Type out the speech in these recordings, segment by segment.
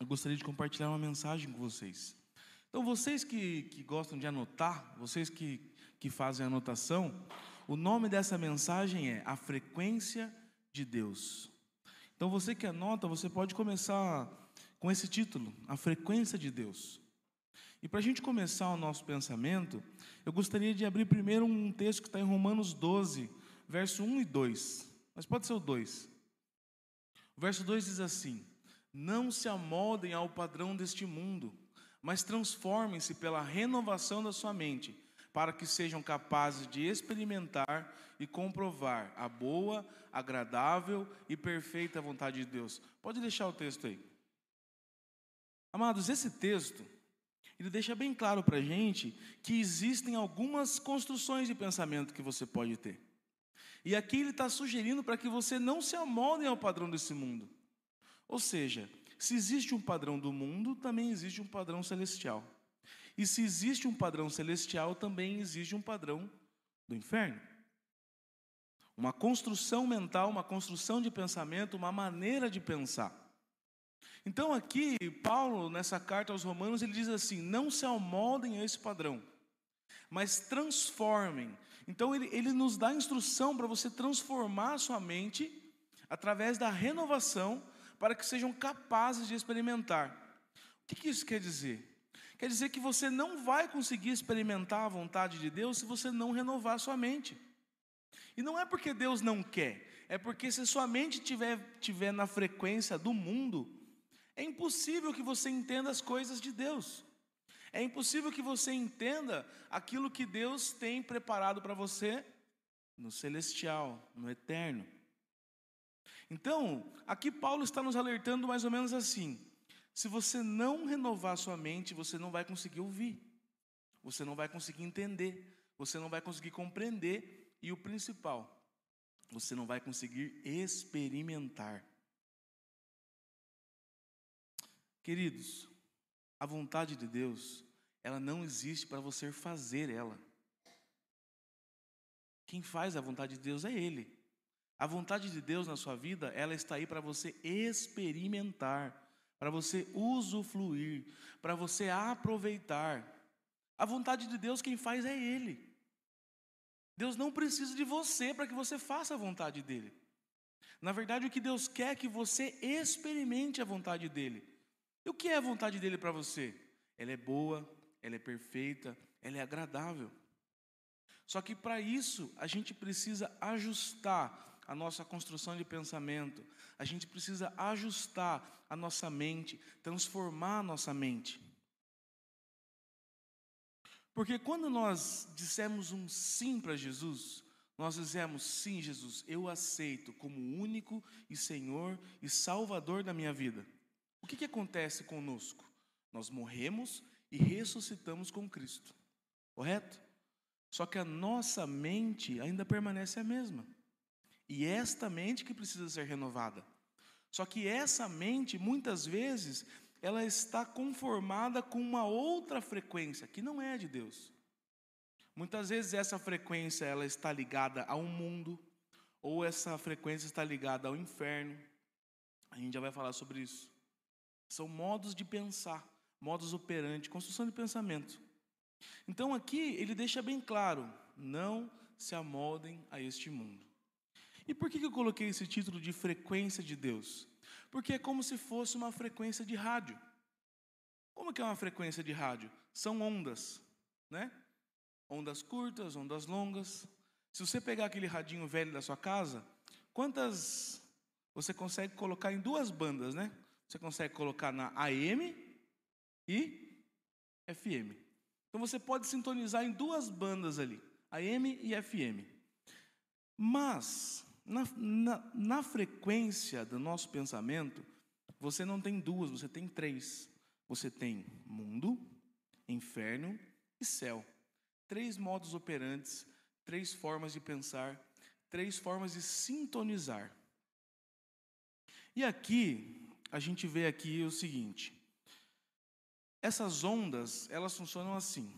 eu gostaria de compartilhar uma mensagem com vocês. Então, vocês que, que gostam de anotar, vocês que, que fazem anotação, o nome dessa mensagem é A Frequência de Deus. Então, você que anota, você pode começar com esse título, A Frequência de Deus. E para a gente começar o nosso pensamento, eu gostaria de abrir primeiro um texto que está em Romanos 12, verso 1 e 2. Mas pode ser o 2. O verso 2 diz assim: Não se amoldem ao padrão deste mundo, mas transformem-se pela renovação da sua mente, para que sejam capazes de experimentar e comprovar a boa, agradável e perfeita vontade de Deus. Pode deixar o texto aí. Amados, esse texto, ele deixa bem claro para a gente que existem algumas construções de pensamento que você pode ter. E aqui ele está sugerindo para que você não se amolde ao padrão desse mundo. Ou seja, se existe um padrão do mundo, também existe um padrão celestial. E se existe um padrão celestial, também existe um padrão do inferno. Uma construção mental, uma construção de pensamento, uma maneira de pensar. Então, aqui, Paulo, nessa carta aos Romanos, ele diz assim: não se amoldem a esse padrão, mas transformem. Então, ele, ele nos dá instrução para você transformar a sua mente através da renovação, para que sejam capazes de experimentar. O que, isso quer dizer? Quer dizer que você não vai conseguir experimentar a vontade de Deus se você não renovar sua mente. E não é porque Deus não quer, é porque se sua mente tiver, tiver na frequência do mundo, é impossível que você entenda as coisas de Deus. É impossível que você entenda aquilo que Deus tem preparado para você no celestial, no eterno. Então, aqui Paulo está nos alertando mais ou menos assim: se você não renovar sua mente, você não vai conseguir ouvir, você não vai conseguir entender, você não vai conseguir compreender e o principal, você não vai conseguir experimentar. Queridos, a vontade de Deus, ela não existe para você fazer ela. Quem faz a vontade de Deus é Ele. A vontade de Deus na sua vida, ela está aí para você experimentar para você usufruir, para você aproveitar. A vontade de Deus quem faz é Ele. Deus não precisa de você para que você faça a vontade dEle. Na verdade, o que Deus quer é que você experimente a vontade dEle. E o que é a vontade dEle para você? Ela é boa, ela é perfeita, ela é agradável. Só que para isso, a gente precisa ajustar a nossa construção de pensamento, a gente precisa ajustar a nossa mente, transformar a nossa mente. Porque quando nós dissemos um sim para Jesus, nós dizemos sim, Jesus, eu aceito como único e Senhor e Salvador da minha vida. O que, que acontece conosco? Nós morremos e ressuscitamos com Cristo, correto? Só que a nossa mente ainda permanece a mesma. E esta mente que precisa ser renovada. Só que essa mente, muitas vezes, ela está conformada com uma outra frequência que não é de Deus. Muitas vezes essa frequência ela está ligada ao mundo, ou essa frequência está ligada ao inferno. A gente já vai falar sobre isso. São modos de pensar, modos operantes, construção de pensamento. Então aqui ele deixa bem claro: não se amoldem a este mundo. E por que eu coloquei esse título de frequência de Deus? Porque é como se fosse uma frequência de rádio. Como que é uma frequência de rádio? São ondas, né? Ondas curtas, ondas longas. Se você pegar aquele radinho velho da sua casa, quantas você consegue colocar em duas bandas, né? Você consegue colocar na AM e FM. Então você pode sintonizar em duas bandas ali, AM e FM. Mas na, na, na frequência do nosso pensamento, você não tem duas, você tem três. Você tem mundo, inferno e céu. Três modos operantes, três formas de pensar, três formas de sintonizar. E aqui, a gente vê aqui o seguinte: essas ondas, elas funcionam assim.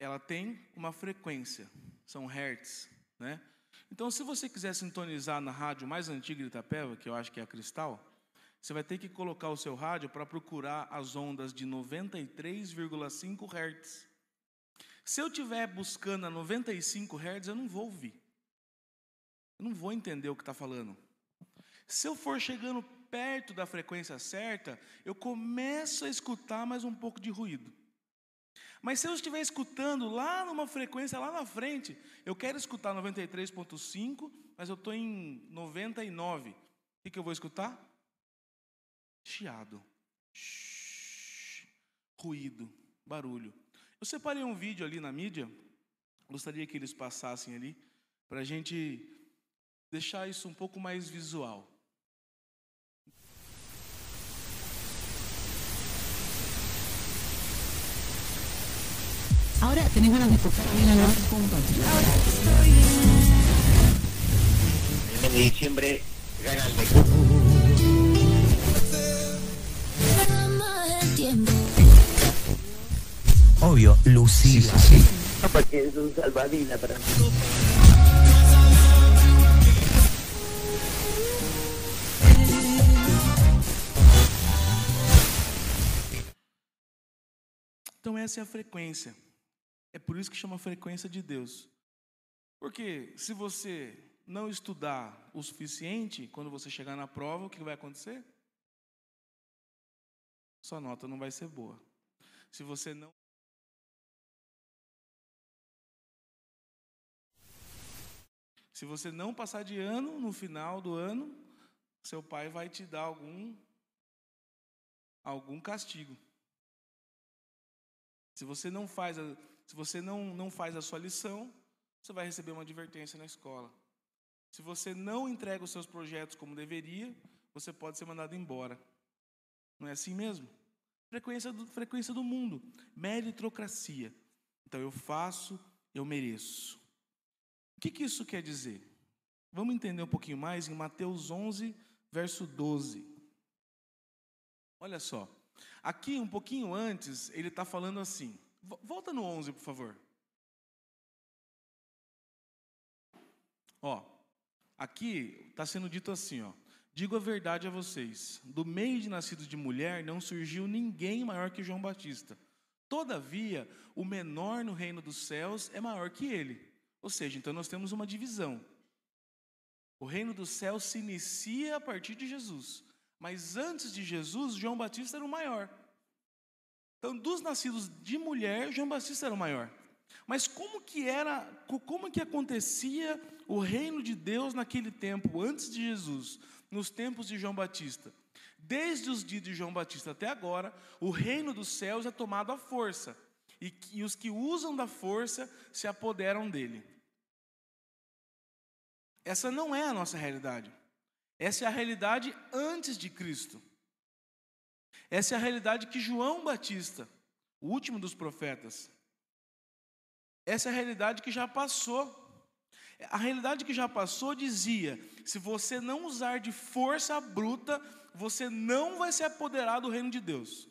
Ela tem uma frequência, são hertz, né? Então, se você quiser sintonizar na rádio mais antiga de Itapeva, que eu acho que é a Cristal, você vai ter que colocar o seu rádio para procurar as ondas de 93,5 Hz. Se eu estiver buscando a 95 Hz, eu não vou ouvir. Eu não vou entender o que está falando. Se eu for chegando perto da frequência certa, eu começo a escutar mais um pouco de ruído. Mas se eu estiver escutando lá numa frequência lá na frente, eu quero escutar 93.5, mas eu estou em 99. O que, eu vou escutar? Chiado. Shhh, ruído, barulho. Eu separei um vídeo ali na mídia, gostaria que eles passassem ali, para a gente deixar isso um pouco mais visual. Ahora tenés ganas de escuchar bien a la Ahora estoy El mes de diciembre gana el mejor. más el tiempo. Obvio, Lucila. porque es un salvavidas para mí. Então, essa é a frequência. É por isso que chama frequência de Deus. Porque se você não estudar o suficiente, quando você chegar na prova, o que vai acontecer? Sua nota não vai ser boa. Se você não. Se você não passar de ano, no final do ano, seu pai vai te dar algum algum castigo. Se você não faz a, se você não, não faz a sua lição, você vai receber uma advertência na escola. Se você não entrega os seus projetos como deveria, você pode ser mandado embora. Não é assim mesmo? Frequência do, frequência do mundo, meritocracia. Então eu faço, eu mereço. O que, que isso quer dizer? Vamos entender um pouquinho mais em Mateus 11, verso 12. Olha só. Aqui, um pouquinho antes, ele está falando assim. Volta no 11, por favor. Ó, aqui está sendo dito assim, ó. Digo a verdade a vocês: do meio de nascidos de mulher não surgiu ninguém maior que João Batista. Todavia, o menor no reino dos céus é maior que ele. Ou seja, então nós temos uma divisão. O reino dos céus se inicia a partir de Jesus. Mas antes de Jesus, João Batista era o maior. Então, dos nascidos de mulher, João Batista era o maior. Mas como que era, como que acontecia o reino de Deus naquele tempo, antes de Jesus, nos tempos de João Batista? Desde os dias de João Batista até agora, o reino dos céus é tomado à força, e, e os que usam da força se apoderam dele. Essa não é a nossa realidade. Essa é a realidade antes de Cristo. Essa é a realidade que João Batista, o último dos profetas, essa é a realidade que já passou. A realidade que já passou dizia: se você não usar de força bruta, você não vai se apoderar do reino de Deus.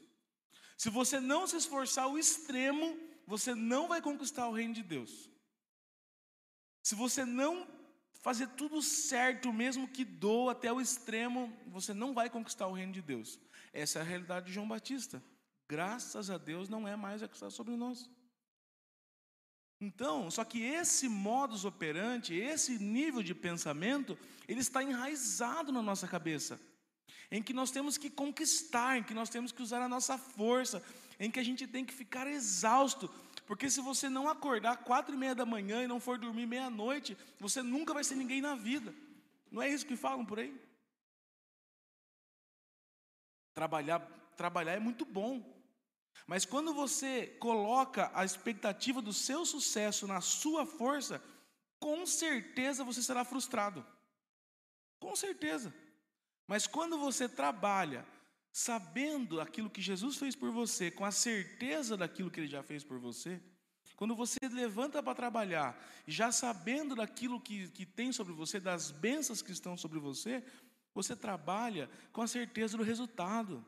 Se você não se esforçar ao extremo, você não vai conquistar o reino de Deus. Se você não fazer tudo certo, mesmo que doa até o extremo, você não vai conquistar o reino de Deus. Essa é a realidade de João Batista. Graças a Deus não é mais a que está sobre nós. Então, só que esse modus operandi, esse nível de pensamento, ele está enraizado na nossa cabeça. Em que nós temos que conquistar, em que nós temos que usar a nossa força, em que a gente tem que ficar exausto. Porque se você não acordar quatro e meia da manhã e não for dormir meia-noite, você nunca vai ser ninguém na vida. Não é isso que falam por aí? Trabalhar, trabalhar é muito bom. Mas quando você coloca a expectativa do seu sucesso na sua força, com certeza você será frustrado. Com certeza. Mas quando você trabalha sabendo aquilo que Jesus fez por você, com a certeza daquilo que ele já fez por você, quando você levanta para trabalhar, já sabendo daquilo que, que tem sobre você, das bênçãos que estão sobre você, você trabalha com a certeza do resultado.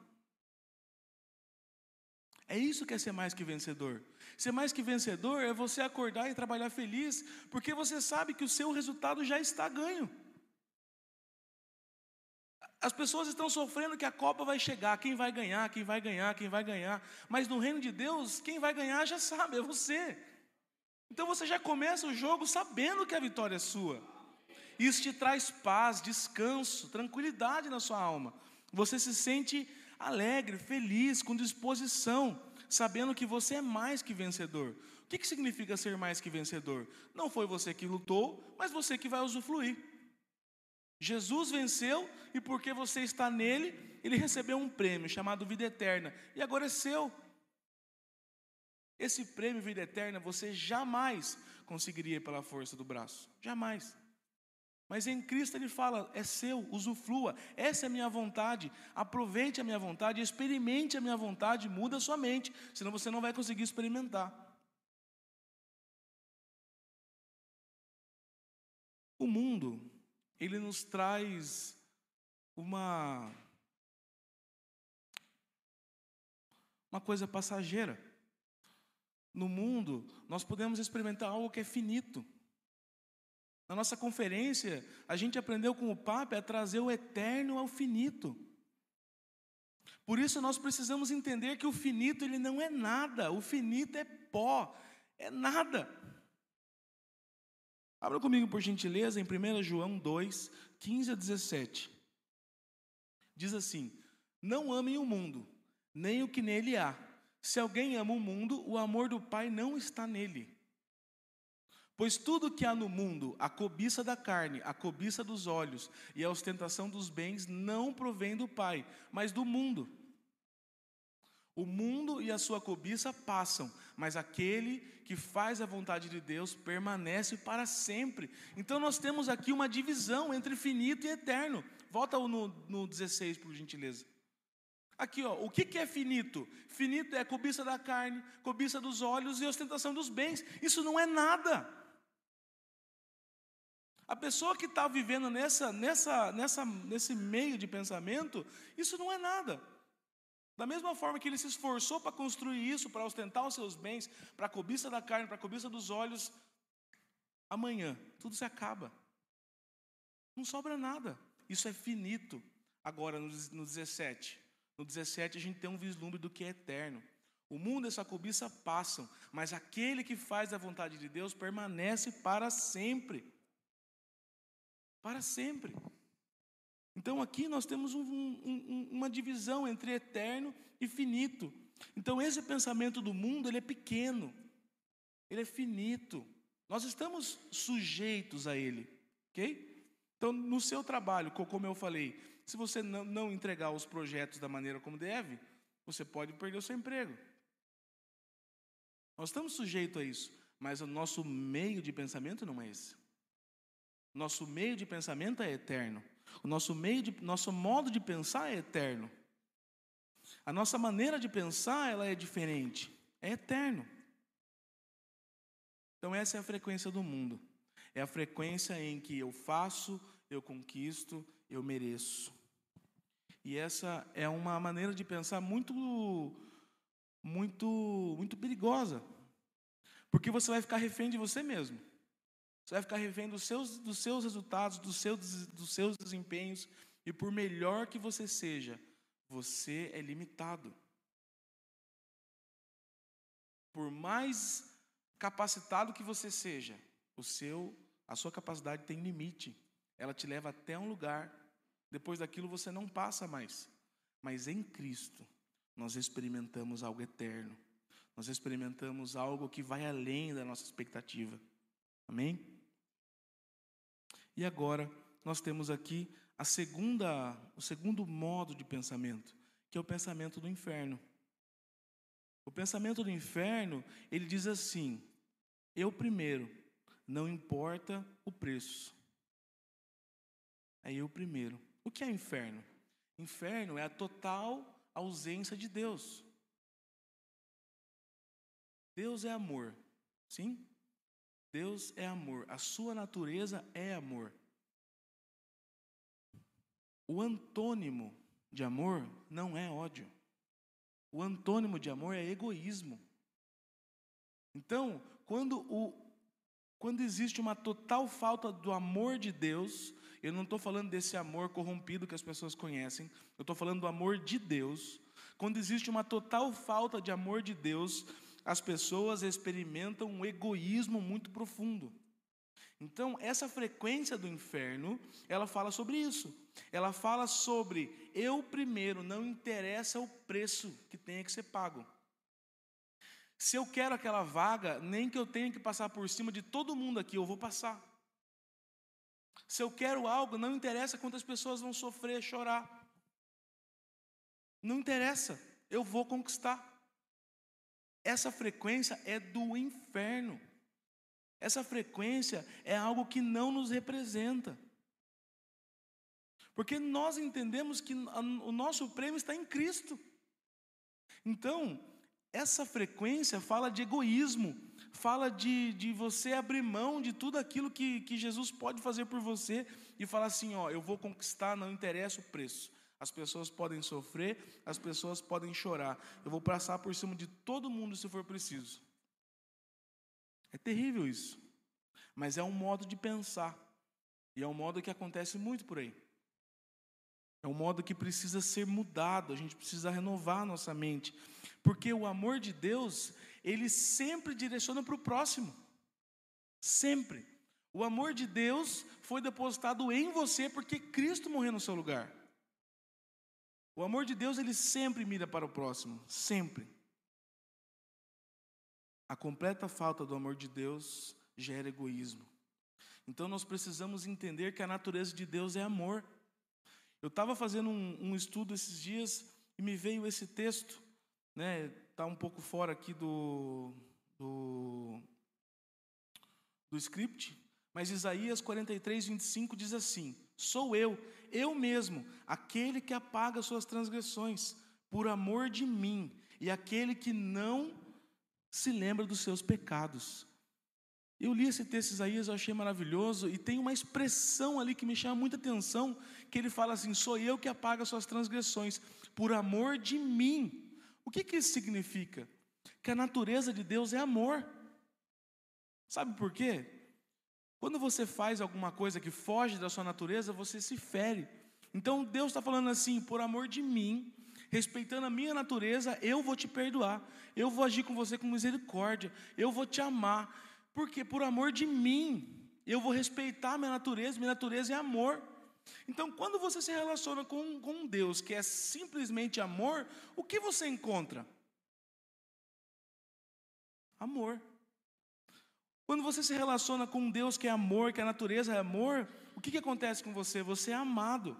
É isso que é ser mais que vencedor. Ser mais que vencedor é você acordar e trabalhar feliz, porque você sabe que o seu resultado já está ganho. As pessoas estão sofrendo que a Copa vai chegar, quem vai ganhar, quem vai ganhar, quem vai ganhar. Mas no reino de Deus, quem vai ganhar já sabe, é você. Então você já começa o jogo sabendo que a vitória é sua. Isso te traz paz, descanso, tranquilidade na sua alma. Você se sente alegre, feliz, com disposição, sabendo que você é mais que vencedor. O que, que significa ser mais que vencedor? Não foi você que lutou, mas você que vai usufruir. Jesus venceu e porque você está nele, ele recebeu um prêmio chamado vida eterna e agora é seu. Esse prêmio vida eterna você jamais conseguiria pela força do braço, jamais. Mas em Cristo ele fala: é seu, usufrua, essa é a minha vontade, aproveite a minha vontade, experimente a minha vontade, muda a sua mente, senão você não vai conseguir experimentar. O mundo, ele nos traz uma uma coisa passageira. No mundo, nós podemos experimentar algo que é finito. Na nossa conferência, a gente aprendeu com o Papa a trazer o eterno ao finito. Por isso nós precisamos entender que o finito ele não é nada, o finito é pó, é nada. Abra comigo, por gentileza, em 1 João 2, 15 a 17. Diz assim: Não amem o mundo, nem o que nele há. Se alguém ama o mundo, o amor do Pai não está nele. Pois tudo que há no mundo, a cobiça da carne, a cobiça dos olhos e a ostentação dos bens, não provém do Pai, mas do mundo. O mundo e a sua cobiça passam, mas aquele que faz a vontade de Deus permanece para sempre. Então nós temos aqui uma divisão entre finito e eterno. Volta no, no 16, por gentileza. Aqui, ó, o que, que é finito? Finito é cobiça da carne, cobiça dos olhos e ostentação dos bens. Isso não é nada. A pessoa que está vivendo nessa, nessa, nessa, nesse meio de pensamento, isso não é nada. Da mesma forma que ele se esforçou para construir isso, para ostentar os seus bens, para a cobiça da carne, para a cobiça dos olhos, amanhã tudo se acaba. Não sobra nada. Isso é finito. Agora, no 17. No 17 a gente tem um vislumbre do que é eterno. O mundo e essa cobiça passam, mas aquele que faz a vontade de Deus permanece para sempre para sempre. Então aqui nós temos um, um, uma divisão entre eterno e finito. Então esse pensamento do mundo ele é pequeno, ele é finito. Nós estamos sujeitos a ele, ok? Então no seu trabalho, como eu falei, se você não, não entregar os projetos da maneira como deve, você pode perder o seu emprego. Nós estamos sujeitos a isso, mas o nosso meio de pensamento não é esse. Nosso meio de pensamento é eterno. O nosso meio de, nosso modo de pensar é eterno. A nossa maneira de pensar, ela é diferente. É eterno. Então essa é a frequência do mundo. É a frequência em que eu faço, eu conquisto, eu mereço. E essa é uma maneira de pensar muito muito muito perigosa. Porque você vai ficar refém de você mesmo. Você vai ficar refém dos seus, dos seus resultados, dos seus, dos seus desempenhos, e por melhor que você seja, você é limitado. Por mais capacitado que você seja, o seu, a sua capacidade tem limite. Ela te leva até um lugar. Depois daquilo você não passa mais. Mas em Cristo nós experimentamos algo eterno. Nós experimentamos algo que vai além da nossa expectativa. Amém? E agora nós temos aqui a segunda, o segundo modo de pensamento, que é o pensamento do inferno. O pensamento do inferno, ele diz assim: eu primeiro, não importa o preço. É eu primeiro. O que é inferno? Inferno é a total ausência de Deus. Deus é amor, sim? Deus é amor, a sua natureza é amor. O antônimo de amor não é ódio. O antônimo de amor é egoísmo. Então, quando o, Quando existe uma total falta do amor de Deus, eu não estou falando desse amor corrompido que as pessoas conhecem, eu estou falando do amor de Deus. Quando existe uma total falta de amor de Deus, as pessoas experimentam um egoísmo muito profundo. Então, essa frequência do inferno, ela fala sobre isso. Ela fala sobre eu primeiro, não interessa o preço que tenha que ser pago. Se eu quero aquela vaga, nem que eu tenha que passar por cima de todo mundo aqui, eu vou passar. Se eu quero algo, não interessa quantas pessoas vão sofrer, chorar. Não interessa, eu vou conquistar. Essa frequência é do inferno. Essa frequência é algo que não nos representa. Porque nós entendemos que o nosso prêmio está em Cristo. Então, essa frequência fala de egoísmo, fala de, de você abrir mão de tudo aquilo que, que Jesus pode fazer por você e falar assim: ó, eu vou conquistar, não interessa o preço. As pessoas podem sofrer, as pessoas podem chorar. Eu vou passar por cima de todo mundo se for preciso. É terrível isso. Mas é um modo de pensar. E é um modo que acontece muito por aí. É um modo que precisa ser mudado, a gente precisa renovar a nossa mente. Porque o amor de Deus, ele sempre direciona para o próximo. Sempre. O amor de Deus foi depositado em você porque Cristo morreu no seu lugar. O amor de Deus, ele sempre mira para o próximo, sempre. A completa falta do amor de Deus gera egoísmo. Então nós precisamos entender que a natureza de Deus é amor. Eu estava fazendo um, um, estudo esses dias e me veio esse texto, né? Tá um pouco fora aqui do do, do script, mas Isaías 43, 25 diz assim: Sou eu, eu mesmo, aquele que apaga suas transgressões, por amor de mim, e aquele que não se lembra dos seus pecados. Eu li esse texto de Isaías, eu achei maravilhoso, e tem uma expressão ali que me chama muita atenção, que ele fala assim: sou eu que apago as suas transgressões, por amor de mim. O que, que isso significa? Que a natureza de Deus é amor. Sabe por quê? Quando você faz alguma coisa que foge da sua natureza, você se fere. Então Deus está falando assim: por amor de mim, respeitando a minha natureza, eu vou te perdoar, eu vou agir com você com misericórdia, eu vou te amar, porque por amor de mim, eu vou respeitar a minha natureza, minha natureza é amor. Então, quando você se relaciona com, com um Deus que é simplesmente amor, o que você encontra? Amor. Quando você se relaciona com um Deus que é amor, que a natureza é amor, o que, que acontece com você? Você é amado.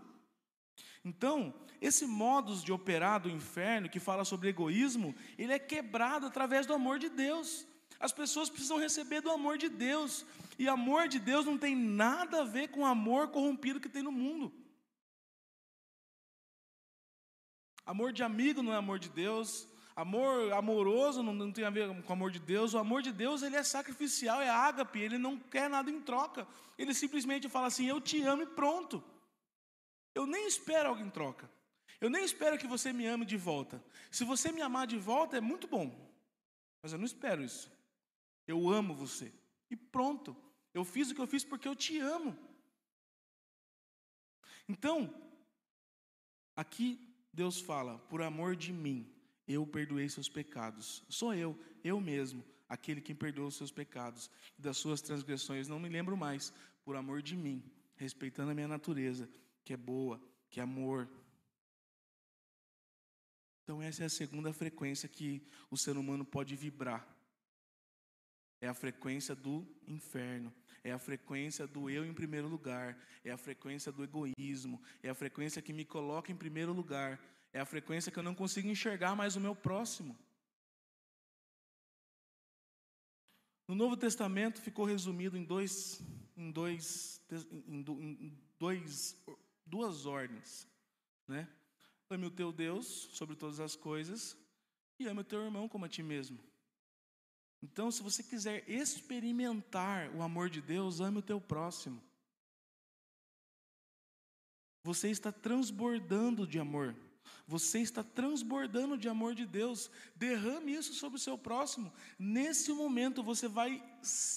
Então, esse modus de operar do inferno, que fala sobre egoísmo, ele é quebrado através do amor de Deus. As pessoas precisam receber do amor de Deus. E amor de Deus não tem nada a ver com o amor corrompido que tem no mundo. Amor de amigo não é amor de Deus. Amor amoroso não, não tem a ver com o amor de Deus. O amor de Deus ele é sacrificial, é ágape. Ele não quer nada em troca. Ele simplesmente fala assim: Eu te amo e pronto. Eu nem espero algo em troca. Eu nem espero que você me ame de volta. Se você me amar de volta, é muito bom. Mas eu não espero isso. Eu amo você. E pronto. Eu fiz o que eu fiz porque eu te amo. Então, aqui Deus fala: por amor de mim, eu perdoei seus pecados. Sou eu, eu mesmo, aquele que perdoou os seus pecados. Das suas transgressões não me lembro mais. Por amor de mim, respeitando a minha natureza, que é boa, que é amor. Então, essa é a segunda frequência que o ser humano pode vibrar. É a frequência do inferno. É a frequência do eu em primeiro lugar. É a frequência do egoísmo. É a frequência que me coloca em primeiro lugar. É a frequência que eu não consigo enxergar mais o meu próximo. No Novo Testamento ficou resumido em dois, em dois, em dois duas ordens, né? Ame o teu Deus sobre todas as coisas e ame o teu irmão como a ti mesmo. Então, se você quiser experimentar o amor de Deus, ame o teu próximo. Você está transbordando de amor. Você está transbordando de amor de Deus. Derrame isso sobre o seu próximo. Nesse momento você vai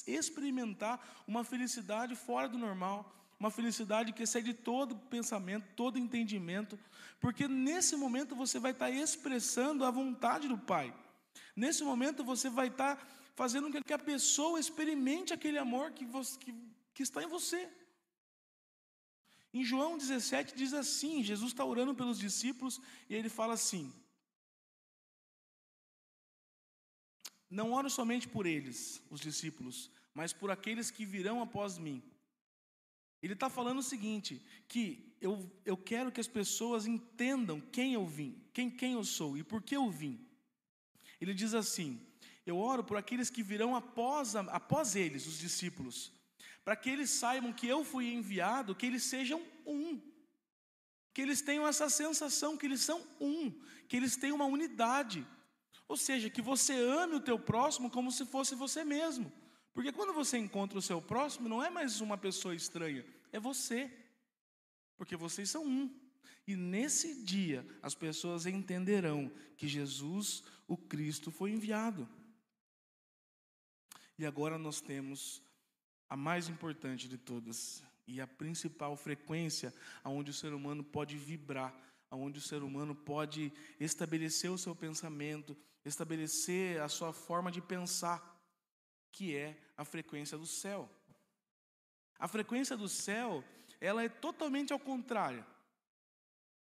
experimentar uma felicidade fora do normal, uma felicidade que excede todo pensamento, todo entendimento, porque nesse momento você vai estar expressando a vontade do Pai. Nesse momento você vai estar fazendo com que a pessoa experimente aquele amor que, você, que, que está em você. Em João 17 diz assim: Jesus está orando pelos discípulos e ele fala assim: Não oro somente por eles, os discípulos, mas por aqueles que virão após mim. Ele está falando o seguinte: que eu, eu quero que as pessoas entendam quem eu vim, quem, quem eu sou e por que eu vim. Ele diz assim: Eu oro por aqueles que virão após, após eles, os discípulos, para que eles saibam que eu fui enviado, que eles sejam um. Que eles tenham essa sensação que eles são um, que eles têm uma unidade. Ou seja, que você ame o teu próximo como se fosse você mesmo. Porque quando você encontra o seu próximo, não é mais uma pessoa estranha, é você. Porque vocês são um. E nesse dia as pessoas entenderão que Jesus, o Cristo, foi enviado. E agora nós temos a mais importante de todas e a principal frequência aonde o ser humano pode vibrar, aonde o ser humano pode estabelecer o seu pensamento, estabelecer a sua forma de pensar, que é a frequência do céu. A frequência do céu, ela é totalmente ao contrário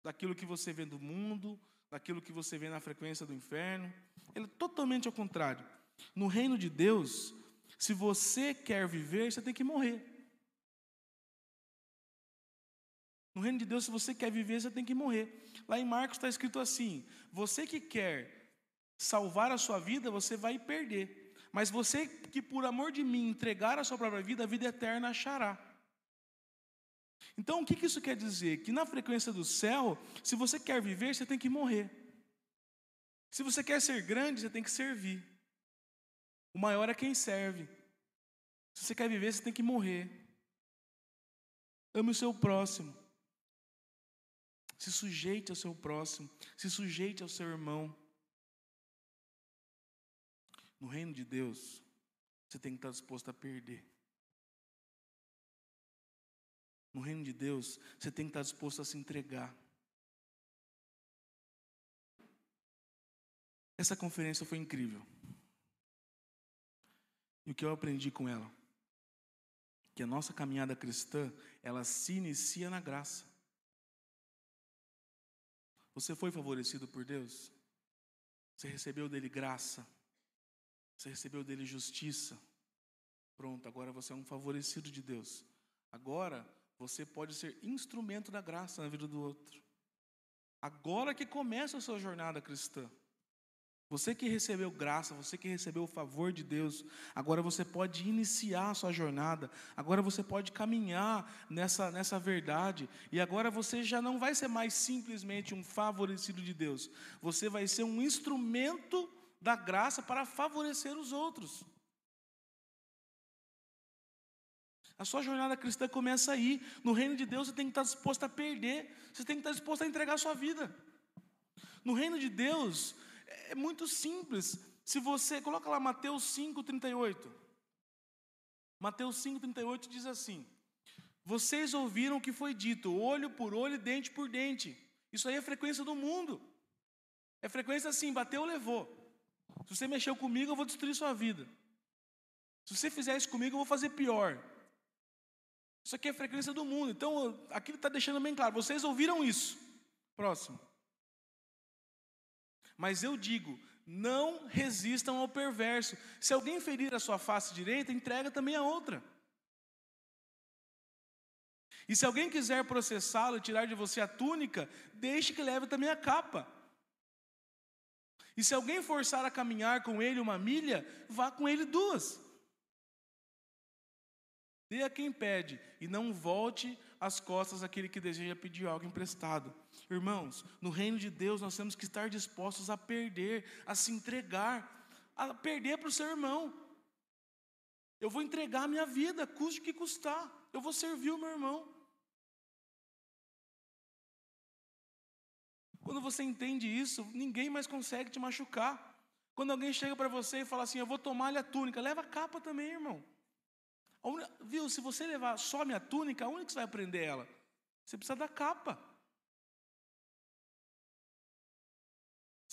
daquilo que você vê do mundo, daquilo que você vê na frequência do inferno. Ela é totalmente ao contrário. No reino de Deus, se você quer viver, você tem que morrer. No reino de Deus, se você quer viver, você tem que morrer. Lá em Marcos está escrito assim: você que quer salvar a sua vida, você vai perder. Mas você que por amor de mim entregar a sua própria vida, a vida eterna achará. Então, o que, isso quer dizer? Que na frequência do céu, se você quer viver, você tem que morrer. Se você quer ser grande, você tem que servir. O maior é quem serve. Se você quer viver, você tem que morrer. Ame o seu próximo. Se sujeite ao seu próximo. Se sujeite ao seu irmão. No reino de Deus, você tem que estar disposto a perder. No reino de Deus, você tem que estar disposto a se entregar. Essa conferência foi incrível. E o que eu aprendi com ela? Que a nossa caminhada cristã, ela se inicia na graça. Você foi favorecido por Deus? Você recebeu dele graça? Você recebeu dele justiça? Pronto, agora você é um favorecido de Deus. Agora você pode ser instrumento da graça na vida do outro. Agora que começa a sua jornada cristã. Você que recebeu graça, você que recebeu o favor de Deus, agora você pode iniciar a sua jornada, agora você pode caminhar nessa, nessa verdade, e agora você já não vai ser mais simplesmente um favorecido de Deus, você vai ser um instrumento da graça para favorecer os outros. A sua jornada cristã começa aí. No reino de Deus você tem que estar disposto a perder, você tem que estar disposto a entregar a sua vida. No reino de Deus, é muito simples. Se você coloca lá Mateus 5:38. Mateus 5:38 diz assim: Vocês ouviram o que foi dito, olho por olho, dente por dente. Isso aí é frequência do mundo. É frequência assim, bateu, levou. Se você mexeu comigo, eu vou destruir sua vida. Se você fizer isso comigo, eu vou fazer pior. Isso aqui é frequência do mundo. Então, aqui está deixando bem claro. Vocês ouviram isso. Próximo. Mas eu digo: não resistam ao perverso. Se alguém ferir a sua face direita, entrega também a outra. E se alguém quiser processá-lo e tirar de você a túnica, deixe que leve também a capa. E se alguém forçar a caminhar com ele uma milha, vá com ele duas. Dê a quem pede, e não volte as costas àquele que deseja pedir algo emprestado. Irmãos, no reino de Deus nós temos que estar dispostos a perder, a se entregar, a perder para o seu irmão. Eu vou entregar a minha vida, custe o que custar. Eu vou servir o meu irmão. Quando você entende isso, ninguém mais consegue te machucar. Quando alguém chega para você e fala assim, eu vou tomar-lhe a túnica, leva a capa também, irmão. A uni- Viu, se você levar só a minha túnica, aonde que você vai prender ela? Você precisa da capa.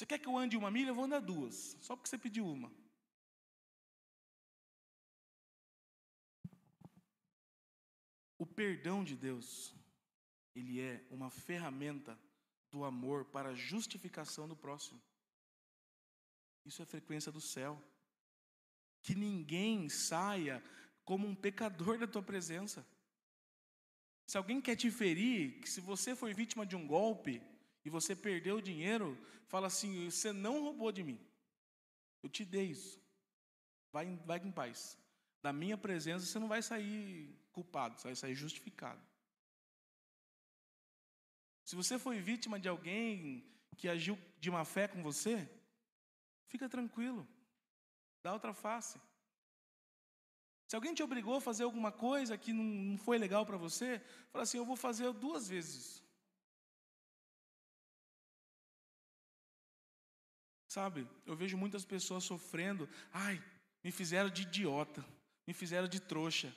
Você quer que eu ande uma milha? Eu vou andar duas, só porque você pediu uma. O perdão de Deus, ele é uma ferramenta do amor para a justificação do próximo. Isso é frequência do céu. Que ninguém saia como um pecador da tua presença. Se alguém quer te ferir, que se você foi vítima de um golpe e você perdeu o dinheiro, fala assim: você não roubou de mim. Eu te dei isso. Vai, vai em paz. Da minha presença você não vai sair culpado, você vai sair justificado. Se você foi vítima de alguém que agiu de má fé com você, fica tranquilo. Dá outra face. Se alguém te obrigou a fazer alguma coisa que não foi legal para você, fala assim: eu vou fazer duas vezes Sabe, eu vejo muitas pessoas sofrendo. Ai, me fizeram de idiota, me fizeram de trouxa.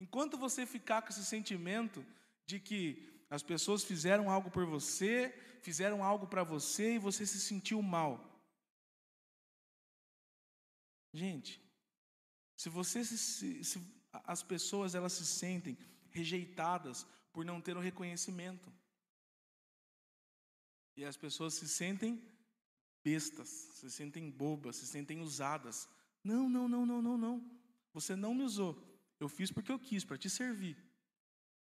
Enquanto você ficar com esse sentimento de que as pessoas fizeram algo por você, fizeram algo para você e você se sentiu mal. Gente, se você se, se- as pessoas elas se sentem rejeitadas por não ter o reconhecimento. E as pessoas se sentem bestas, se sentem bobas, se sentem usadas. Não, não, não, não, não, não. Você não me usou. Eu fiz porque eu quis, para te servir.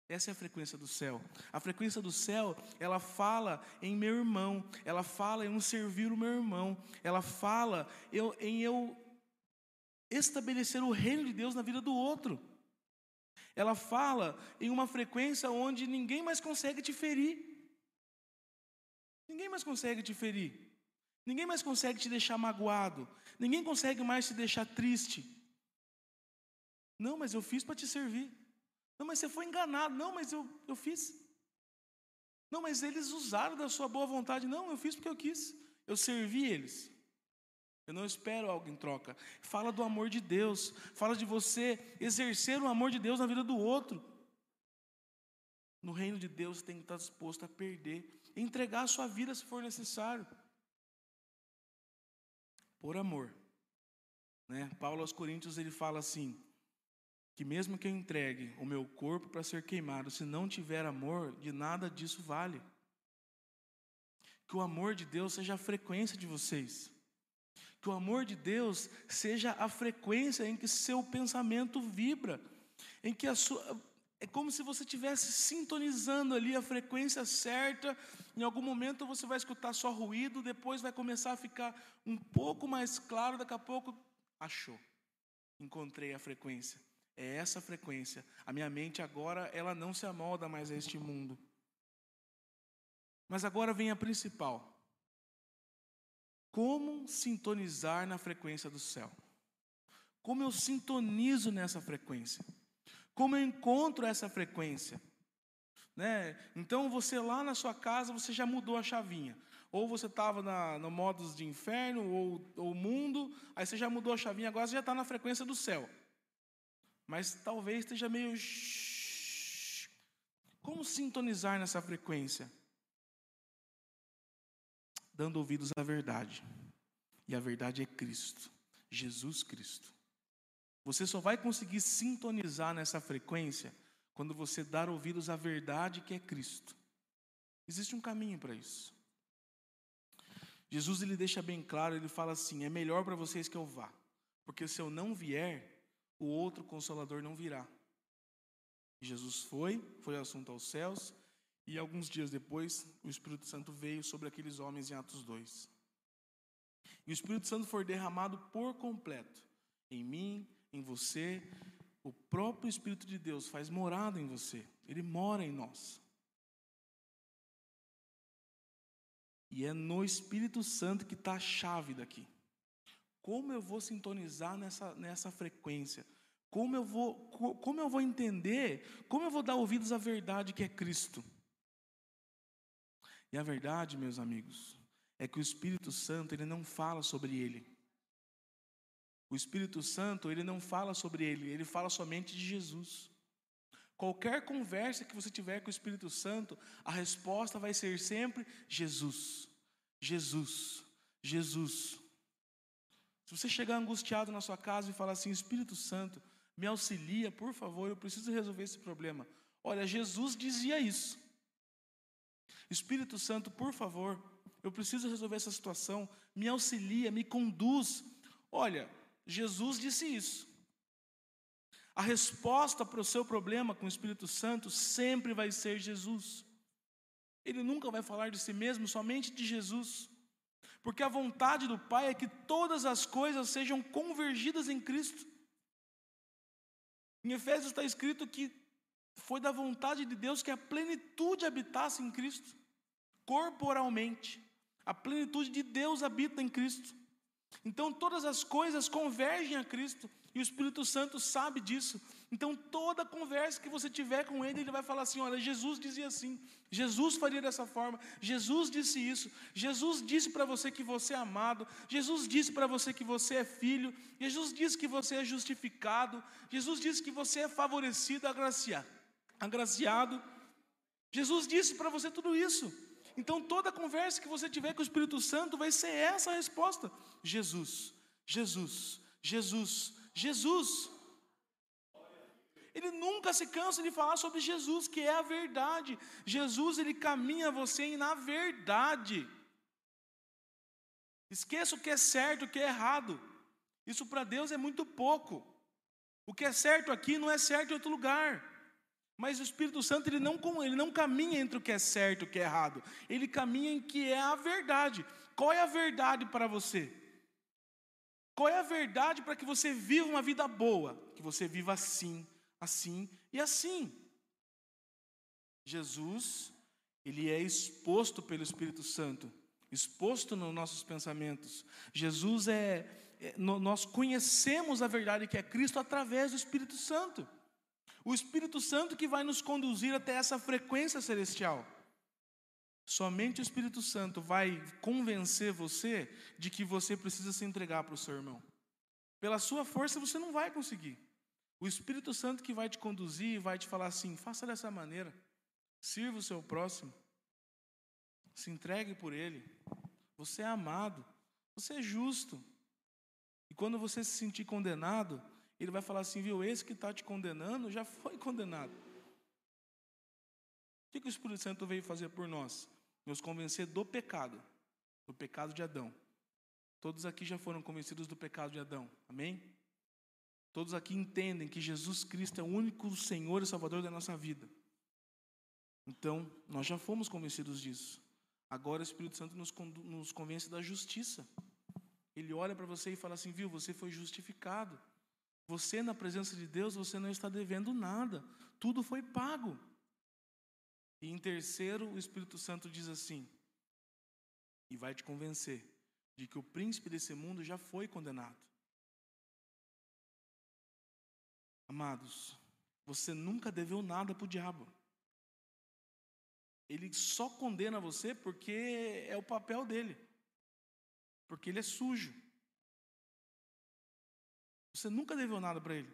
Essa é a frequência do céu. A frequência do céu, ela fala em meu irmão, ela fala em um servir o meu irmão, ela fala eu- em eu estabelecer o reino de Deus na vida do outro. Ela fala em uma frequência onde ninguém mais consegue te ferir. Ninguém mais consegue te ferir. Ninguém mais consegue te deixar magoado. Ninguém consegue mais te deixar triste. Não, mas eu fiz para te servir. Não, mas você foi enganado. Não, mas eu, eu fiz. Não, mas eles usaram da sua boa vontade. Não, eu fiz porque eu quis. Eu servi eles. Eu não espero algo em troca. Fala do amor de Deus. Fala de você exercer o amor de Deus na vida do outro. No reino de Deus, tem que estar disposto a perder. Entregar a sua vida se for necessário. Por amor. Né? Paulo aos Coríntios ele fala assim: que mesmo que eu entregue o meu corpo para ser queimado, se não tiver amor, de nada disso vale. Que o amor de Deus seja a frequência de vocês. Que o amor de Deus seja a frequência em que seu pensamento vibra, em que a sua é como se você estivesse sintonizando ali a frequência certa. Em algum momento você vai escutar só ruído, depois vai começar a ficar um pouco mais claro, daqui a pouco achou. Encontrei a frequência. É essa frequência. A minha mente agora, ela não se amolda mais a este mundo. Mas agora vem a principal. Como sintonizar na frequência do céu? Como eu sintonizo nessa frequência? Como eu encontro essa frequência? Né? Então você lá na sua casa, você já mudou a chavinha. Ou você estava no modos de inferno ou, ou mundo, aí você já mudou a chavinha, agora você já está na frequência do céu. Mas talvez esteja meio. Como sintonizar nessa frequência? Dando ouvidos à verdade. E a verdade é Cristo, Jesus Cristo. Você só vai conseguir sintonizar nessa frequência quando você dar ouvidos à verdade que é Cristo. Existe um caminho para isso. Jesus ele deixa bem claro, ele fala assim: é melhor para vocês que eu vá, porque se eu não vier, o outro consolador não virá. E Jesus foi, foi assunto aos céus, e alguns dias depois o Espírito Santo veio sobre aqueles homens em Atos 2. E o Espírito Santo foi derramado por completo em mim, em você. O próprio Espírito de Deus faz morada em você, ele mora em nós. E é no Espírito Santo que está a chave daqui. Como eu vou sintonizar nessa, nessa frequência? Como eu, vou, co- como eu vou entender? Como eu vou dar ouvidos à verdade que é Cristo? E a verdade, meus amigos, é que o Espírito Santo, ele não fala sobre ele. O Espírito Santo, ele não fala sobre ele, ele fala somente de Jesus. Qualquer conversa que você tiver com o Espírito Santo, a resposta vai ser sempre Jesus. Jesus. Jesus. Se você chegar angustiado na sua casa e falar assim: Espírito Santo, me auxilia, por favor, eu preciso resolver esse problema. Olha, Jesus dizia isso. Espírito Santo, por favor, eu preciso resolver essa situação, me auxilia, me conduz. Olha, Jesus disse isso. A resposta para o seu problema com o Espírito Santo sempre vai ser Jesus. Ele nunca vai falar de si mesmo, somente de Jesus. Porque a vontade do Pai é que todas as coisas sejam convergidas em Cristo. Em Efésios está escrito que foi da vontade de Deus que a plenitude habitasse em Cristo, corporalmente. A plenitude de Deus habita em Cristo. Então todas as coisas convergem a Cristo e o Espírito Santo sabe disso. Então toda conversa que você tiver com ele, ele vai falar assim: olha, Jesus dizia assim, Jesus faria dessa forma, Jesus disse isso, Jesus disse para você que você é amado, Jesus disse para você que você é filho, Jesus disse que você é justificado, Jesus disse que você é favorecido, agraciado. agraciado. Jesus disse para você tudo isso. Então toda conversa que você tiver com o Espírito Santo vai ser essa a resposta: Jesus, Jesus, Jesus, Jesus. Ele nunca se cansa de falar sobre Jesus, que é a verdade. Jesus, ele caminha você na verdade. Esqueça o que é certo, o que é errado. Isso para Deus é muito pouco. O que é certo aqui não é certo em outro lugar. Mas o Espírito Santo ele não, ele não caminha entre o que é certo e o que é errado. Ele caminha em que é a verdade. Qual é a verdade para você? Qual é a verdade para que você viva uma vida boa? Que você viva assim, assim e assim. Jesus, ele é exposto pelo Espírito Santo, exposto nos nossos pensamentos. Jesus é, é nós conhecemos a verdade que é Cristo através do Espírito Santo. O Espírito Santo que vai nos conduzir até essa frequência celestial. Somente o Espírito Santo vai convencer você de que você precisa se entregar para o seu irmão. Pela sua força você não vai conseguir. O Espírito Santo que vai te conduzir vai te falar assim: faça dessa maneira, sirva o seu próximo, se entregue por ele. Você é amado, você é justo. E quando você se sentir condenado, ele vai falar assim: viu, esse que está te condenando já foi condenado. O que, que o Espírito Santo veio fazer por nós? Nos convencer do pecado, do pecado de Adão. Todos aqui já foram convencidos do pecado de Adão, amém? Todos aqui entendem que Jesus Cristo é o único Senhor e Salvador da nossa vida. Então, nós já fomos convencidos disso. Agora o Espírito Santo nos, nos convence da justiça. Ele olha para você e fala assim: viu, você foi justificado. Você, na presença de Deus, você não está devendo nada, tudo foi pago. E em terceiro, o Espírito Santo diz assim, e vai te convencer de que o príncipe desse mundo já foi condenado. Amados, você nunca deveu nada para o diabo. Ele só condena você porque é o papel dele, porque ele é sujo. Você nunca deveu nada para ele.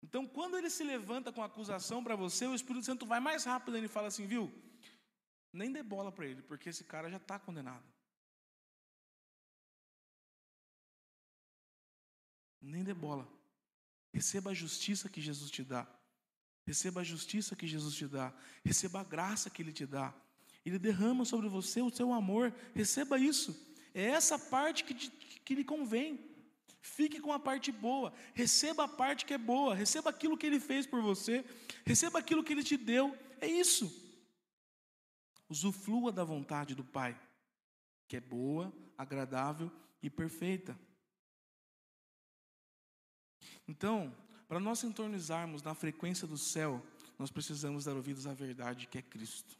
Então, quando ele se levanta com acusação para você, o Espírito Santo vai mais rápido e fala assim, viu? Nem dê bola para ele, porque esse cara já está condenado. Nem dê bola. Receba a justiça que Jesus te dá. Receba a justiça que Jesus te dá. Receba a graça que Ele te dá. Ele derrama sobre você o seu amor. Receba isso. É essa parte que, te, que lhe convém. Fique com a parte boa, receba a parte que é boa, receba aquilo que ele fez por você, receba aquilo que ele te deu. É isso. Usufrua da vontade do Pai, que é boa, agradável e perfeita. Então, para nós entornizarmos na frequência do céu, nós precisamos dar ouvidos à verdade que é Cristo.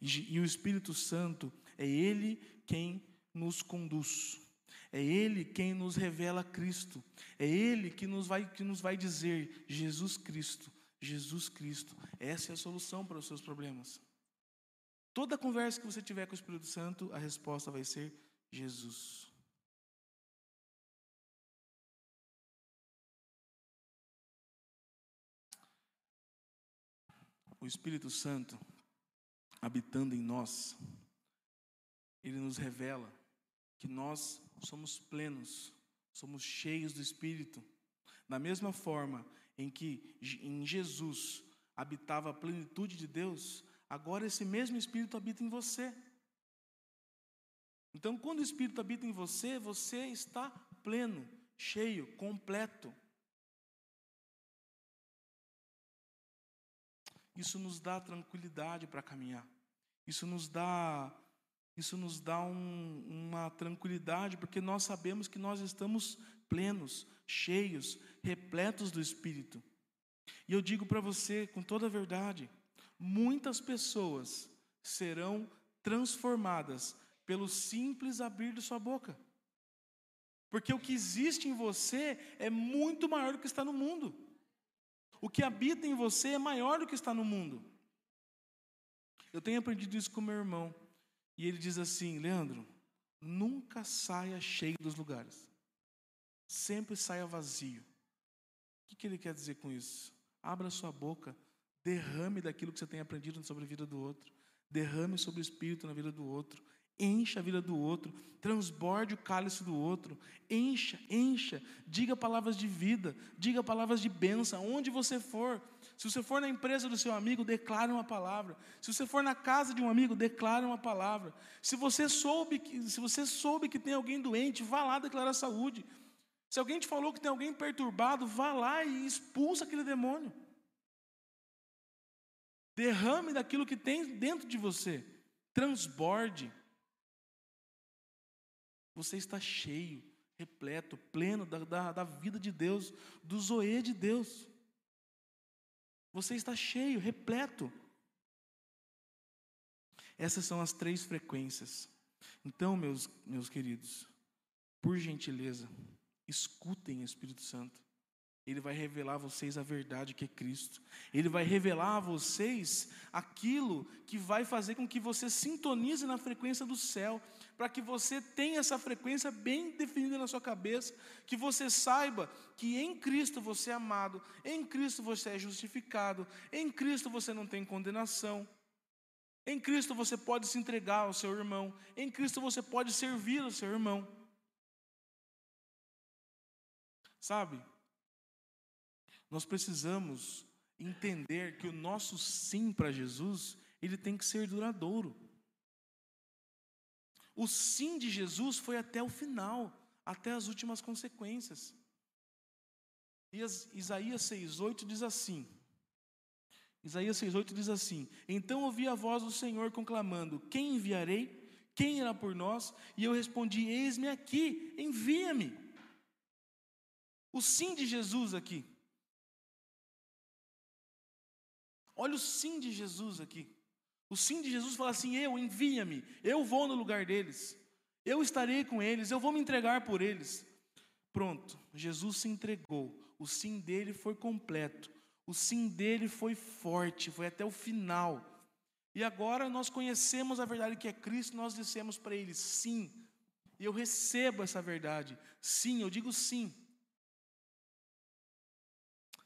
E, e o Espírito Santo é Ele quem nos conduz. É Ele quem nos revela Cristo. É Ele que nos vai, que nos vai dizer: Jesus Cristo, Jesus Cristo. Essa é a solução para os seus problemas. Toda conversa que você tiver com o Espírito Santo, a resposta vai ser Jesus. O Espírito Santo habitando em nós, ele nos revela que nós somos plenos, somos cheios do Espírito. Da mesma forma em que em Jesus habitava a plenitude de Deus, agora esse mesmo Espírito habita em você. Então, quando o Espírito habita em você, você está pleno, cheio, completo. Isso nos dá tranquilidade para caminhar. Isso nos dá, isso nos dá um, uma tranquilidade, porque nós sabemos que nós estamos plenos, cheios, repletos do Espírito. E eu digo para você com toda a verdade: muitas pessoas serão transformadas pelo simples abrir de sua boca. Porque o que existe em você é muito maior do que está no mundo. O que habita em você é maior do que está no mundo. Eu tenho aprendido isso com meu irmão. E ele diz assim: Leandro, nunca saia cheio dos lugares. Sempre saia vazio. O que, ele quer dizer com isso? Abra sua boca, derrame daquilo que você tem aprendido sobre a vida do outro, derrame sobre o Espírito na vida do outro, encha a vida do outro, transborde o cálice do outro, encha, encha, diga palavras de vida, diga palavras de bênção, onde você for. Se você for na empresa do seu amigo, declare uma palavra. Se você for na casa de um amigo, declare uma palavra. Se você soube que, se você soube que tem alguém doente, vá lá declarar saúde. Se alguém te falou que tem alguém perturbado, vá lá e expulsa aquele demônio. Derrame daquilo que tem dentro de você. Transborde. Você está cheio, repleto, pleno da, da, da vida de Deus, do zoê de Deus. Você está cheio, repleto. Essas são as três frequências. Então, meus, meus queridos, por gentileza, escutem o Espírito Santo. Ele vai revelar a vocês a verdade que é Cristo. Ele vai revelar a vocês aquilo que vai fazer com que você sintonize na frequência do céu, para que você tenha essa frequência bem definida na sua cabeça, que você saiba que em Cristo você é amado, em Cristo você é justificado, em Cristo você não tem condenação. Em Cristo você pode se entregar ao seu irmão, em Cristo você pode servir ao seu irmão. Sabe? Nós precisamos entender que o nosso sim para Jesus, ele tem que ser duradouro. O sim de Jesus foi até o final, até as últimas consequências. Isaías 6,8 diz assim: Isaías 6,8 diz assim: Então ouvi a voz do Senhor conclamando: Quem enviarei? Quem irá por nós? E eu respondi: Eis-me aqui, envia-me. O sim de Jesus aqui. Olha o sim de Jesus aqui. O sim de Jesus fala assim: Eu, envia-me, eu vou no lugar deles, eu estarei com eles, eu vou me entregar por eles. Pronto, Jesus se entregou, o sim dele foi completo, o sim dele foi forte, foi até o final. E agora nós conhecemos a verdade que é Cristo, nós dissemos para ele: sim, eu recebo essa verdade, sim, eu digo sim.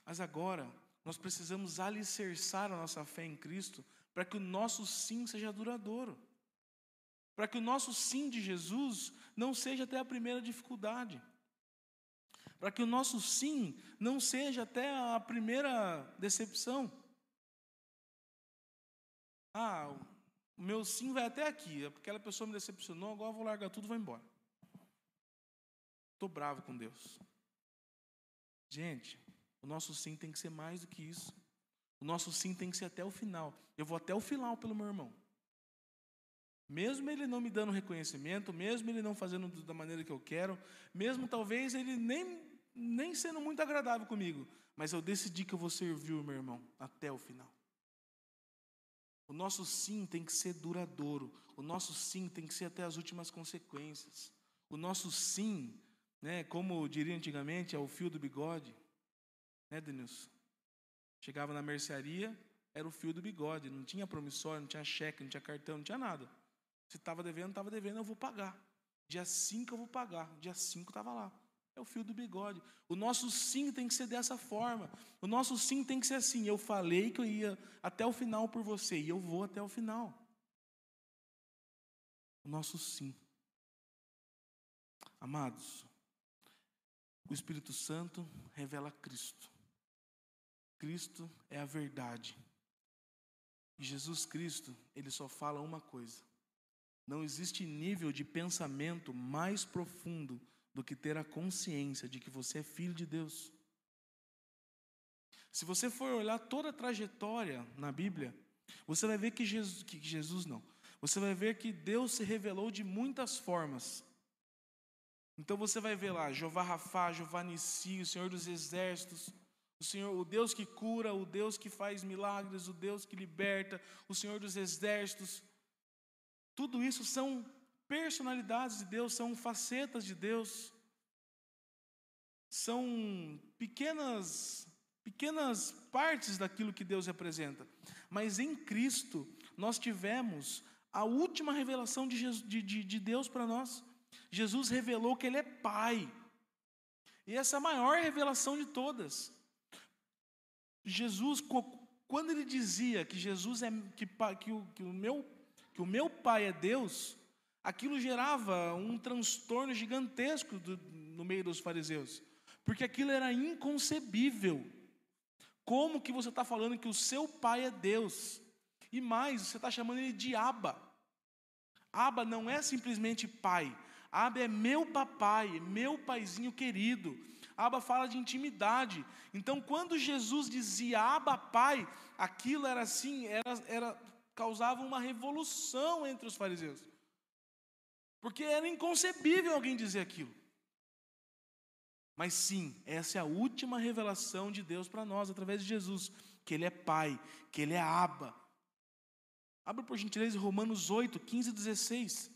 Mas agora nós precisamos alicerçar a nossa fé em Cristo para que o nosso sim seja duradouro. Para que o nosso sim de Jesus não seja até a primeira dificuldade. Para que o nosso sim não seja até a primeira decepção. Ah, o meu sim vai até aqui. Aquela pessoa me decepcionou, agora eu vou largar tudo e vou embora. Estou bravo com Deus. Gente, o nosso sim tem que ser mais do que isso. O nosso sim tem que ser até o final. Eu vou até o final pelo meu irmão. Mesmo ele não me dando reconhecimento, mesmo ele não fazendo da maneira que eu quero, mesmo talvez ele nem, nem sendo muito agradável comigo, mas eu decidi que eu vou servir o meu irmão até o final. O nosso sim tem que ser duradouro, o nosso sim tem que ser até as últimas consequências. O nosso sim, né, como diria antigamente, é o fio do bigode, né, Denilson? Chegava na mercearia, era o fio do bigode. Não tinha promissório, não tinha cheque, não tinha cartão, não tinha nada. Se estava devendo, estava devendo, eu vou pagar. Dia 5 eu vou pagar. Dia 5 estava lá. É o fio do bigode. O nosso sim tem que ser dessa forma. O nosso sim tem que ser assim. Eu falei que eu ia até o final por você e eu vou até o final. O nosso sim. Amados, o Espírito Santo revela Cristo. Cristo é a verdade. E Jesus Cristo, ele só fala uma coisa: não existe nível de pensamento mais profundo do que ter a consciência de que você é filho de Deus. Se você for olhar toda a trajetória na Bíblia, você vai ver que Jesus, que Jesus não. Você vai ver que Deus se revelou de muitas formas. Então você vai ver lá, Jeová Rafá, Jeová Nissi, o Senhor dos Exércitos, o Senhor, o Deus que cura, o Deus que faz milagres, o Deus que liberta, o Senhor dos Exércitos. Tudo isso são personalidades de Deus, são facetas de Deus. São pequenas pequenas partes daquilo que Deus representa. Mas em Cristo nós tivemos a última revelação de, Jesus, de, de, de Deus para nós. Jesus revelou que Ele é Pai. E essa é a maior revelação de todas. Jesus, quando ele dizia que Jesus é que, que, o, que, o meu, que o meu Pai é Deus, aquilo gerava um transtorno gigantesco do, no meio dos fariseus, porque aquilo era inconcebível. Como que você está falando que o seu pai é Deus? E mais, você está chamando ele de Aba. Aba não é simplesmente pai. Aba é meu papai, meu paizinho querido. Aba fala de intimidade. Então, quando Jesus dizia Aba Pai, aquilo era assim, era, era causava uma revolução entre os fariseus. Porque era inconcebível alguém dizer aquilo. Mas sim, essa é a última revelação de Deus para nós através de Jesus, que ele é Pai, que ele é Aba. Abra por gentileza Romanos 8, 15 e 16.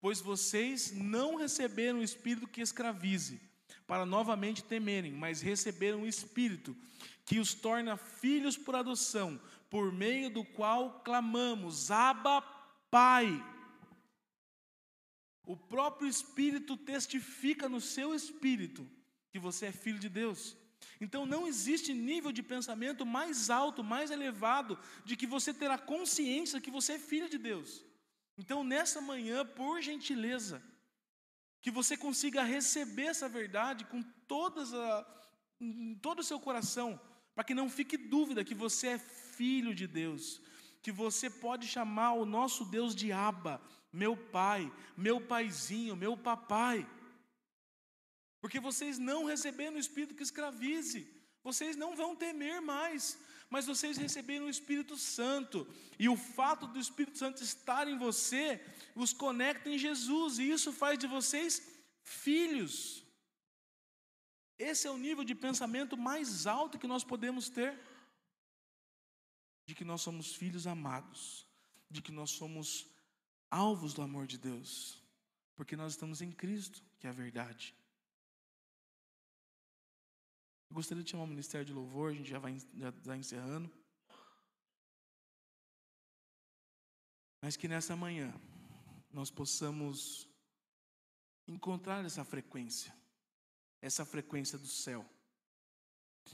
Pois vocês não receberam o espírito que escravize, para novamente temerem, mas receberam o espírito que os torna filhos por adoção, por meio do qual clamamos: Abba, Pai. O próprio Espírito testifica no seu espírito que você é filho de Deus. Então não existe nível de pensamento mais alto, mais elevado, de que você terá consciência que você é filho de Deus. Então, nessa manhã, por gentileza, que você consiga receber essa verdade com todas a, todo o seu coração, para que não fique dúvida que você é filho de Deus, que você pode chamar o nosso Deus de Abba, meu pai, meu paizinho, meu papai. Porque vocês não receberam o espírito que escravize, vocês não vão temer mais, mas vocês receberam o Espírito Santo, e o fato do Espírito Santo estar em você os conecta em Jesus, e isso faz de vocês filhos. Esse é o nível de pensamento mais alto que nós podemos ter, de que nós somos filhos amados, de que nós somos alvos do amor de Deus, porque nós estamos em Cristo, que é a verdade. Eu gostaria de chamar o Ministério de Louvor, a gente já vai já está encerrando. Mas que nessa manhã nós possamos encontrar essa frequência, essa frequência do céu.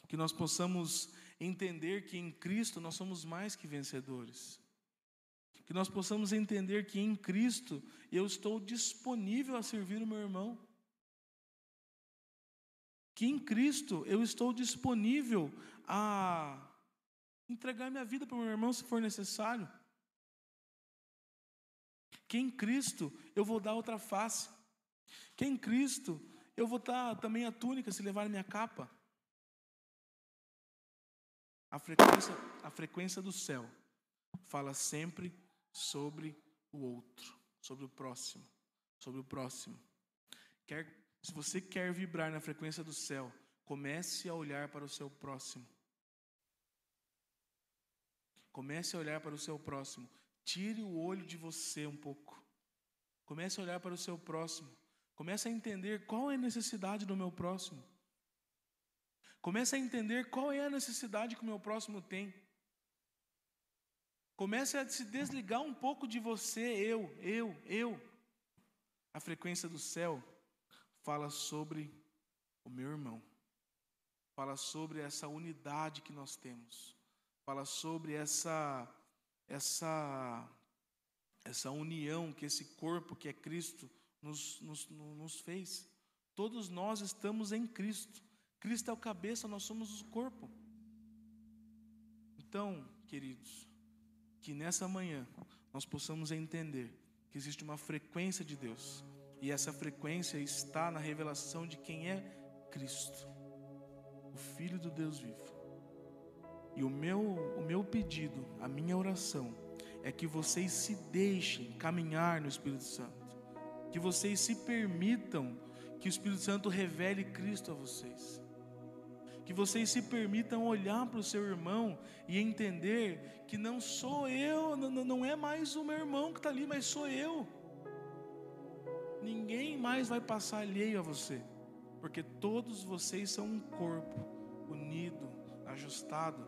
Que nós possamos entender que em Cristo nós somos mais que vencedores. Que nós possamos entender que em Cristo eu estou disponível a servir o meu irmão que em Cristo eu estou disponível a entregar minha vida para o meu irmão se for necessário. Que em Cristo eu vou dar outra face. Que em Cristo eu vou dar também a túnica se levar a minha capa. A frequência, a frequência do céu fala sempre sobre o outro, sobre o próximo, sobre o próximo. Quer se você quer vibrar na frequência do céu, comece a olhar para o seu próximo. Comece a olhar para o seu próximo. Tire o olho de você um pouco. Comece a olhar para o seu próximo. Comece a entender qual é a necessidade do meu próximo. Comece a entender qual é a necessidade que o meu próximo tem. Comece a se desligar um pouco de você, eu, eu, eu. A frequência do céu fala sobre o meu irmão, fala sobre essa unidade que nós temos, fala sobre essa essa essa união que esse corpo que é Cristo nos, nos, nos fez. Todos nós estamos em Cristo. Cristo é o cabeça, nós somos o corpo. Então, queridos, que nessa manhã nós possamos entender que existe uma frequência de Deus. E essa frequência está na revelação de quem é Cristo, o Filho do Deus vivo. E o meu, o meu pedido, a minha oração, é que vocês se deixem caminhar no Espírito Santo, que vocês se permitam que o Espírito Santo revele Cristo a vocês, que vocês se permitam olhar para o seu irmão e entender que não sou eu, não é mais o meu irmão que está ali, mas sou eu. Ninguém mais vai passar alheio a você, porque todos vocês são um corpo unido, ajustado.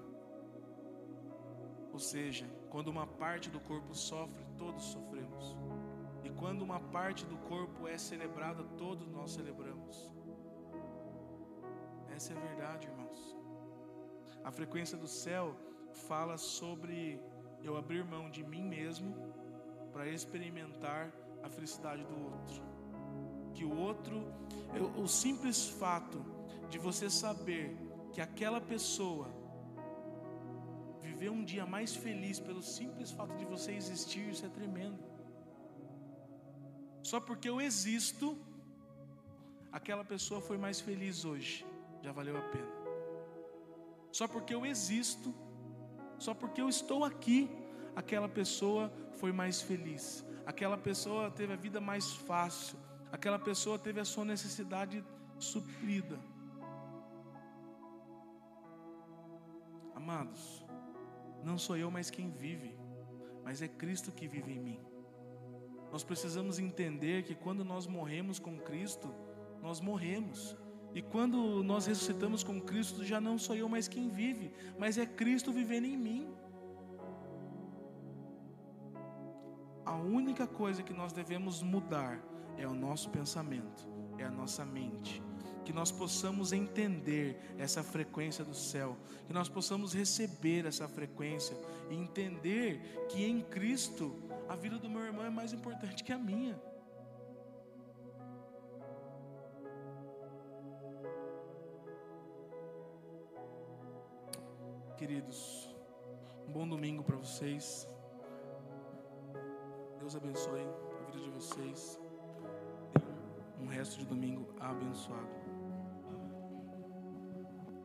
Ou seja, quando uma parte do corpo sofre, todos sofremos. E quando uma parte do corpo é celebrada, todos nós celebramos. Essa é a verdade, irmãos. A frequência do céu fala sobre eu abrir mão de mim mesmo para experimentar a felicidade do outro. Que o outro, o simples fato de você saber que aquela pessoa viver um dia mais feliz pelo simples fato de você existir, isso é tremendo. Só porque eu existo, aquela pessoa foi mais feliz hoje, já valeu a pena. Só porque eu existo, só porque eu estou aqui, aquela pessoa foi mais feliz. Aquela pessoa teve a vida mais fácil. Aquela pessoa teve a sua necessidade suprida. Amados, não sou eu mais quem vive, mas é Cristo que vive em mim. Nós precisamos entender que quando nós morremos com Cristo, nós morremos. E quando nós ressuscitamos com Cristo, já não sou eu mais quem vive, mas é Cristo vivendo em mim. A única coisa que nós devemos mudar é o nosso pensamento, é a nossa mente que nós possamos entender essa frequência do céu, que nós possamos receber essa frequência e entender que em Cristo a vida do meu irmão é mais importante que a minha. Queridos, um bom domingo para vocês. Deus abençoe a vida de vocês. Um resto de domingo abençoado.